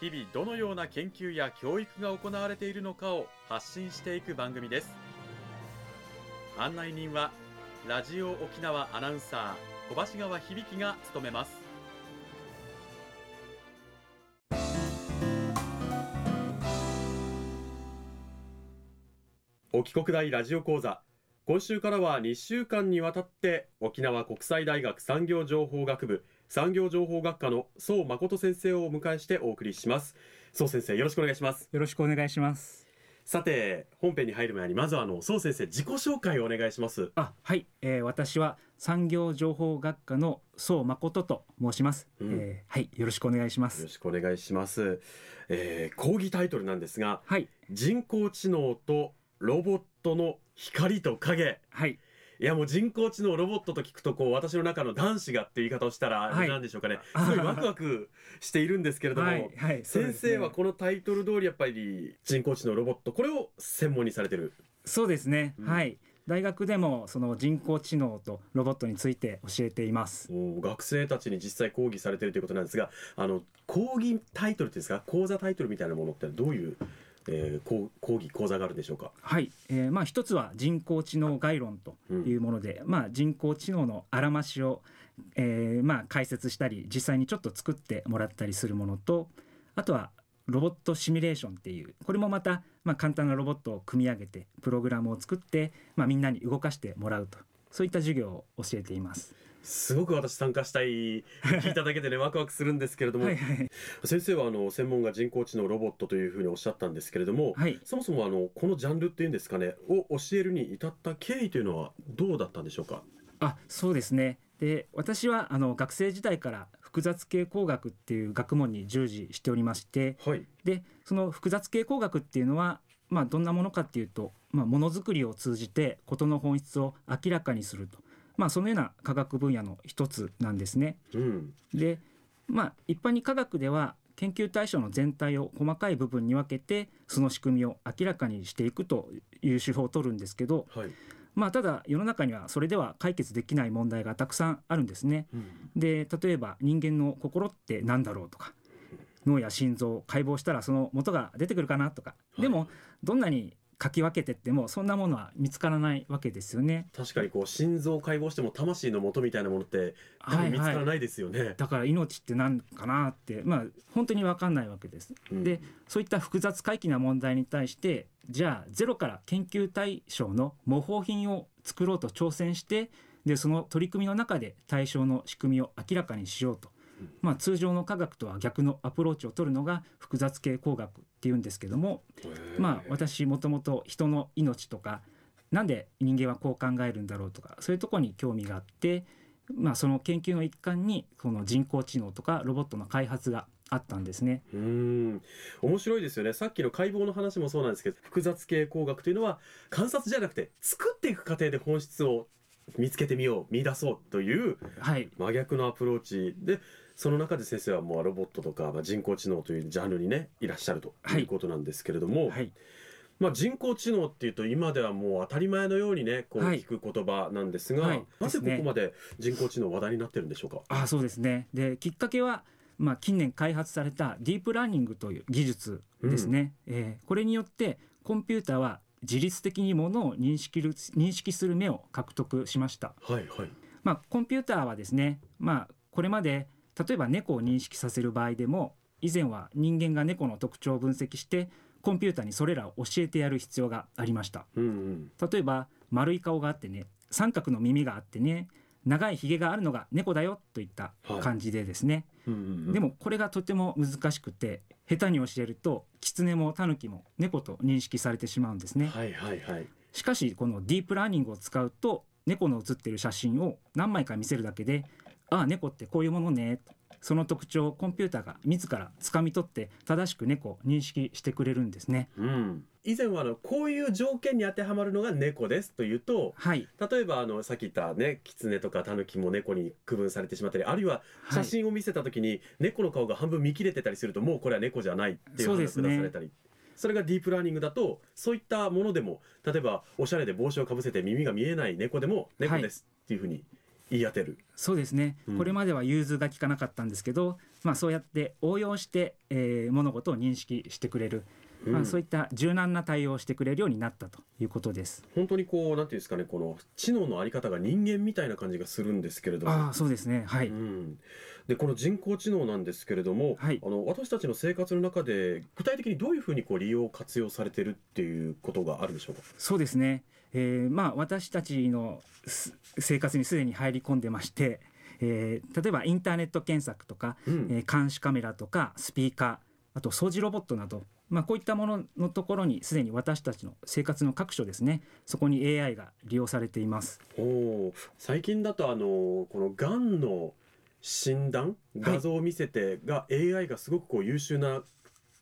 日々どのような研究や教育が行われているのかを発信していく番組です。案内人はラジオ沖縄アナウンサー小橋川響が務めます。沖国大ラジオ講座。今週からは2週間にわたって沖縄国際大学産業情報学部産業情報学科の宋誠先生をお迎えしてお送りします。宋先生よろしくお願いします。よろしくお願いします。さて本編に入る前にまずはあの宋先生自己紹介をお願いします。あはい、えー、私は産業情報学科の宋誠と申します、うん、えー、はい。よろしくお願いします。よろしくお願いします、えー、講義タイトルなんですが、はい、人工知能とロボットの光と影。はいいやもう人工知能ロボットと聞くとこう私の中の男子がっていう言い方をしたら何でしょうかね、はい、すごいワクワクしているんですけれども、はいはい、先生はこのタイトル通りやっぱり人工知能ロボットこれを専門にされてる？そうですね、うん、はい。大学でもその人工知能とロボットについて教えています。学生たちに実際講義されてるということなんですがあの講義タイトルですか？講座タイトルみたいなものってどういうえー、講講義講座があるんでしょうか？はい、えー、まあ一つは人工知能概論というもので、うん、まあ人工知能のあらましを、えー、まあ解説したり実際にちょっと作ってもらったりするものと、あとはロボットシミュレーションっていうこれもまたまあ簡単なロボットを組み上げてプログラムを作ってまあみんなに動かしてもらうとそういった授業を教えています。すごく私参加したい。聞いただけでねワクワクするんですけれども。はい、先生はあの専門が人工知能ロボットというふうにおっしゃったんですけれども、はい、そもそもあのこのジャンルっていうんですかねを教えるに至った経緯というのはどうだったんでしょうか？あそうですね。で私はあの学生時代から複雑系工学っていう学問に従事しておりまして、はい、でその複雑系工学っていうのはまあ、どんなものかっていうと、まあ、ものづくりを通じて事の本質を明らかにするとまあ、そのような科学分野の一つなんですね。うん、で、まあ、一般に科学では研究対象の全体を細かい部分に分けてその仕組みを明らかにしていくという手法を取るんですけど、はい、まあ、ただ世の中にはそれでは解決できない問題がたくさんあるんですね。うん、で例えば人間の心って何だろうとか脳や心臓を解剖したらその元が出てくるかなとか、でもどんなにかき分けてってもそんなものは見つからないわけですよね。確かにこう心臓を解剖しても魂の元みたいなものって見つからないですよね、はいはい、だから命って何かなってまあ本当に分かんないわけです、うん、でそういった複雑回帰な問題に対してじゃあゼロから研究対象の模倣品を作ろうと挑戦してでその取り組みの中で対象の仕組みを明らかにしようと。まあ、通常の科学とは逆のアプローチを取るのが複雑系工学っていうんですけども、まあ、私もともと人の命とかなんで人間はこう考えるんだろうとかそういうとこに興味があって、まあ、その研究の一環にこの人工知能とかロボットの開発があったんですね。うん。面白いですよね。さっきの解剖の話もそうなんですけど複雑系工学というのは観察じゃなくて作っていく過程で本質を見つけてみよう見出そうという真逆のアプローチで、その中で先生はもうロボットとか、まあ、人工知能というジャンルにねいらっしゃるということなんですけれども、はい、まあ、人工知能っていうと今ではもう当たり前のようにねこう聞く言葉なんですが、はい、なぜここまで人工知能話題になってるんでしょうか？あそうですね。できっかけはまあ、近年開発されたディープラーニングという技術ですね、うん、えー、これによってコンピューターは自律的にものを認識る認識する目を獲得しました、はいはい。まあ、コンピューターはですね、まあ、これまで例えば猫を認識させる場合でも以前は人間が猫の特徴を分析してコンピューターにそれらを教えてやる必要がありました、うんうん、例えば丸い顔があってね三角の耳があってね長いひげがあるのが猫だよといった感じでですね、はいうんうんうん、でもこれがとても難しくて下手に教えるとキツネもタヌキも猫と認識されてしまうんですね、はいはいはい、しかしこのディープラーニングを使うと猫の写ってる写真を何枚か見せるだけでああ猫ってこういうものね。その特徴をコンピューターが自ら掴み取って正しく猫を認識してくれるんですね、うん、以前はあのこういう条件に当てはまるのが猫ですというと、はい、例えばあのさっき言ったね狐とか狸も猫に区分されてしまったりあるいは写真を見せた時に猫の顔が半分見切れてたりするともうこれは猫じゃないっていう話が出されたり。それがディープラーニングだとそういったものでも例えばおしゃれで帽子をかぶせて耳が見えない猫でも猫ですっていうふうに言い当てる、そうですね、うん、これまでは融通が利かなかったんですけど、まあ、そうやって応用して、えー、物事を認識してくれるうん、まあ、そういった柔軟な対応をしてくれるようになったということです。本当にこうなんていうんですかねこの知能のあり方が人間みたいな感じがするんですけれども。あそうですね。はい、うん、でこの人工知能なんですけれども、はい、あの私たちの生活の中で具体的にどういうふうにこう利用活用されてるっていうことがあるでしょうか？そうですね、えー、まあ私たちの生活にすでに入り込んでましてえー、例えばインターネット検索とか、うん、えー、監視カメラとかスピーカーあと掃除ロボットなどまあ、こういったもののところにすでに私たちの生活の各所ですね。そこに AI が利用されています。お最近だとあのこのがんの診断画像を見せてが、はい、AI がすごくこう優秀な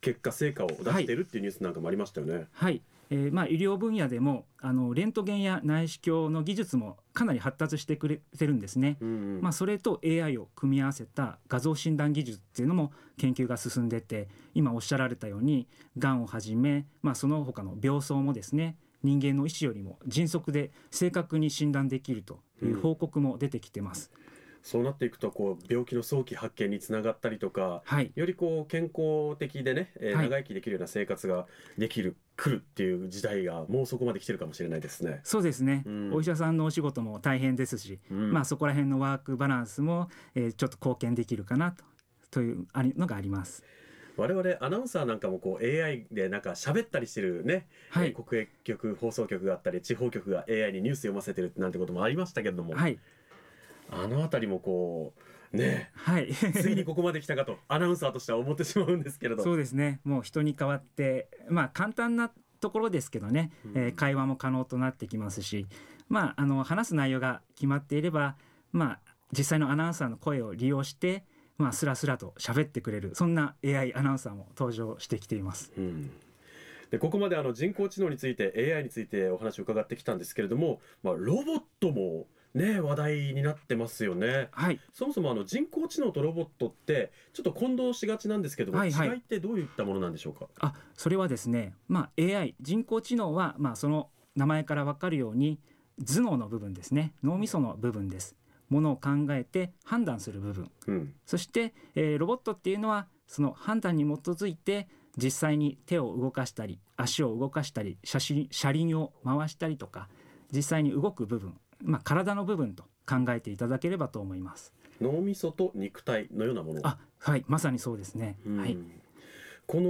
結果成果を出しているっていうニュースなんかもありましたよね。はいえーまあ、医療分野でもあのレントゲンや内視鏡の技術もかなり発達してくれてるんですね、うんうん、まあ、それと AI を組み合わせた画像診断技術っていうのも研究が進んでて今おっしゃられたようにがんをはじめ、まあ、その他の病巣もですね人間の医師よりも迅速で正確に診断できるという報告も出てきてます。うんそうなっていくとこう病気の早期発見につながったりとか、はい、よりこう健康的でね、えー、長生きできるような生活ができる、はい、来るっていう時代がもうそこまで来てるかもしれないですね。そうですね、うん、お医者さんのお仕事も大変ですし、うん、まあそこら辺のワークバランスも、えー、ちょっと貢献できるかなとというのがあります。我々アナウンサーなんかもこう AI でなんか喋ったりしてるね、はい、国営局放送局があったり地方局が AI にニュース読ませてるなんてこともありましたけれども、はい、あの辺りもこうね、はい、ついにここまで来たかとアナウンサーとしては思ってしまうんですけれど。そうですね。もう人に代わってまあ簡単なところですけどね、うん、えー、会話も可能となってきますし。まああの話す内容が決まっていればまあ実際のアナウンサーの声を利用してまあスラスラと喋ってくれるそんな AI アナウンサーも登場してきています。うん。でここまであの人工知能について AI についてお話を伺ってきたんですけれども、まあ、ロボットもね話題になってますよね。はい。そもそもあの人工知能とロボットってちょっと混同しがちなんですけども、はいはい、違いってどういったものなんでしょうか？あ、それはですね、まあ AI 人工知能はまあその名前からわかるように頭脳の部分ですね、脳みその部分です。ものを考えて判断する部分、うん、そして、えー、ロボットっていうのはその判断に基づいて実際に手を動かしたり足を動かしたり写真車輪を回したりとか実際に動く部分まあ、体の部分と考えていただければと思います。脳みそと肉体のようなもの。あはいまさにそうですね、はい、こ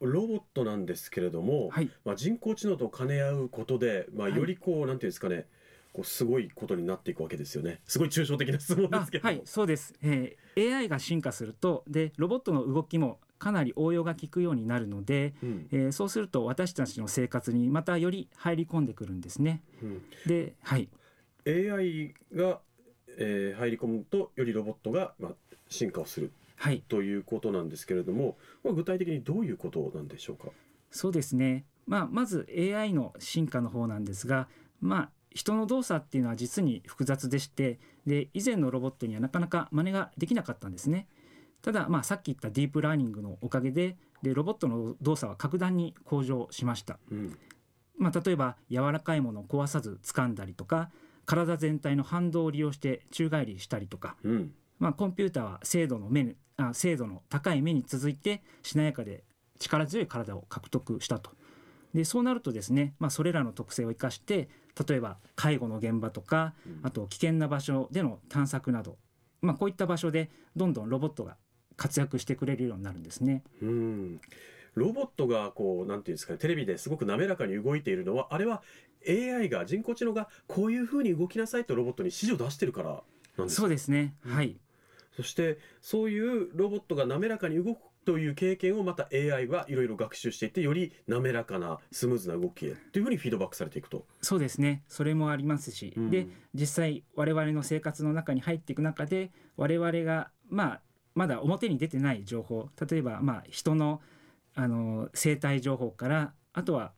のロボットなんですけれども、はい、まあ、人工知能と兼ね合うことで、まあ、よりこう、はい、なんていうんですかねこうすごいことになっていくわけですよね。すごい抽象的な質問ですけどはいそうです、えー、AI が進化するとでロボットの動きもかなり応用が効くようになるので、うん、えー、そうすると私たちの生活にまたより入り込んでくるんですね。うん、で、はい、AI が、えー、入り込むとよりロボットが、まあ、進化をする、はい、ということなんですけれども、まあ、具体的にどういうことなんでしょうか？そうですね、まあ、まず AI の進化の方なんですが、まあ、人の動作っていうのは実に複雑でしてで以前のロボットにはなかなか真似ができなかったんですね。ただ、まあ、さっき言ったディープラーニングのおかげででロボットの動作は格段に向上しました。うんまあ、例えば柔らかいものを壊さず掴んだりとか体全体の反動を利用して宙返りしたりとか、うん、まあ、コンピューターは精度の目あ精度の高い目に続いてしなやかで力強い体を獲得したと。でそうなるとですね、まあ、それらの特性を生かして例えば介護の現場とかあと危険な場所での探索など、まあ、こういった場所でどんどんロボットが活躍してくれるようになるんですね。うんロボットがこうなんていうんですかねテレビですごく滑らかに動いているのはあれは AI が人工知能がこういうふうに動きなさいとロボットに指示を出してるからなんですそうですね、はい、そしてそういうロボットが滑らかに動くという経験をまた AI はいろいろ学習していってより滑らかなスムーズな動きへというふうにフィードバックされていくと。そうですね。それもありますし、うん、で実際我々の生活の中に入っていく中で我々がまあまだ表に出てない情報。例えばまあ人のあの生態情報からあとは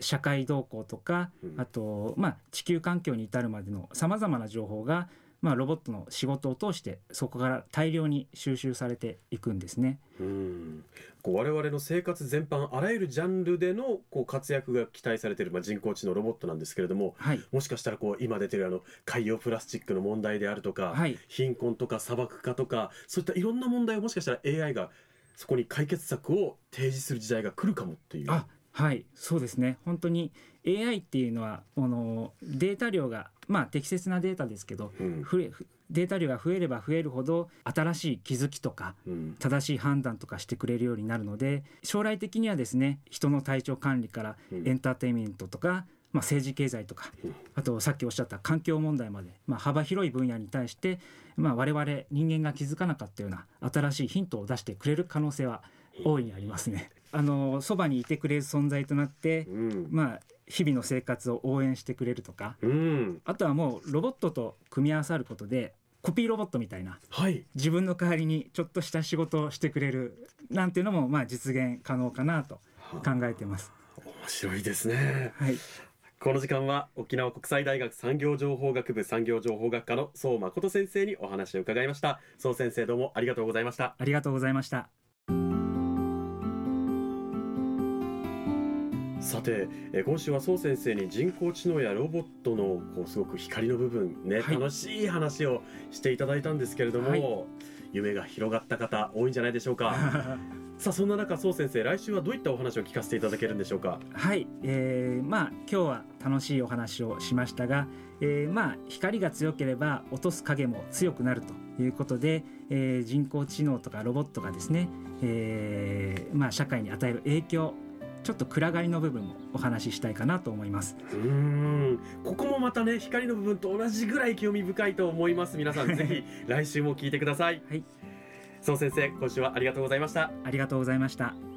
社会動向とか、あと、まあ、地球環境に至るまでのさまざまな情報がまあ、ロボットの仕事を通してそこから大量に収集されていくんですね。うんこう我々の生活全般あらゆるジャンルでのこう活躍が期待されている、まあ、人工知能ロボットなんですけれども、はい、もしかしたらこう今出てるあの海洋プラスチックの問題であるとか、はい、貧困とか砂漠化とかそういったいろんな問題をもしかしたら AI がそこに解決策を提示する時代が来るかもっていう。あはいそうですね。本当に AI っていうのはこのデータ量がまあ適切なデータですけど、うん、データ量が増えれば増えるほど新しい気づきとか、うん、正しい判断とかしてくれるようになるので将来的にはですね人の体調管理からエンターテインメントとか、まあ、政治経済とか、あとさっきおっしゃった環境問題まで、まあ、幅広い分野に対して、まあ、我々人間が気づかなかったような新しいヒントを出してくれる可能性は大いにありますね。あのそばにいてくれる存在となって、うん、まあ日々の生活を応援してくれるとか、うん、あとはもうロボットと組み合わさることでコピーロボットみたいな、はい、自分の代わりにちょっとした仕事をしてくれるなんていうのもまあ実現可能かなと考えてます。面白いですね。はい。この時間は沖縄国際大学産業情報学部産業情報学科の宋誠先生にお話を伺いました。宋先生どうもありがとうございました。ありがとうございました。さて、え今週は宋先生に人工知能やロボットのこうすごく光の部分ね、はい、楽しい話をしていただいたんですけれども、はい、夢が広がった方多いんじゃないでしょうか。さあそんな中宋先生来週はどういったお話を聞かせていただけるんでしょうか？はい、えー、まあ今日は楽しいお話をしましたが、えー、まあ光が強ければ落とす影も強くなるということで、えー、人工知能とかロボットがですね、えー、まあ社会に与える影響ちょっと暗がりの部分もお話ししたいかなと思います。うん。ここもまたね光の部分と同じぐらい興味深いと思います。皆さんぜひ来週も聞いてください。はい。そう先生今週はありがとうございました。ありがとうございました